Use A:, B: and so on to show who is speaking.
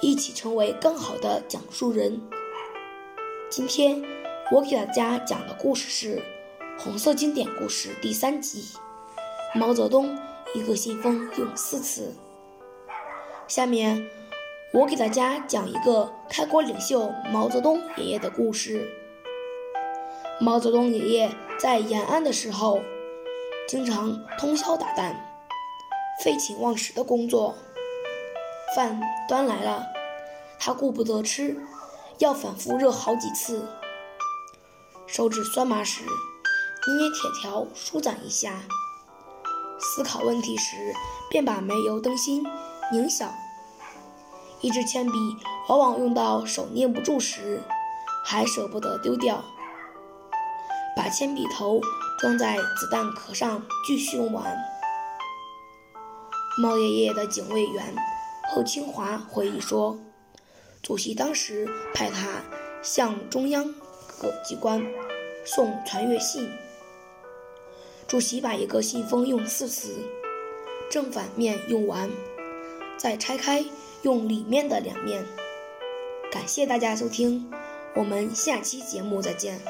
A: 一起成为更好的讲述人。今天我给大家讲的故事是《红色经典故事》第三集《毛泽东一个信封用四次》。下面我给大家讲一个开国领袖毛泽东爷爷的故事。毛泽东爷爷在延安的时候，经常通宵达旦，废寝忘食的工作。饭端来了，他顾不得吃，要反复热好几次。手指酸麻时，捏捏铁条舒展一下。思考问题时，便把煤油灯芯拧小。一支铅笔往往用到手捏不住时，还舍不得丢掉，把铅笔头装在子弹壳上继续用完。毛爷爷的警卫员。贺清华回忆说：“主席当时派他向中央各机关送传阅信。主席把一个信封用四次，正反面用完，再拆开用里面的两面。”感谢大家收听，我们下期节目再见。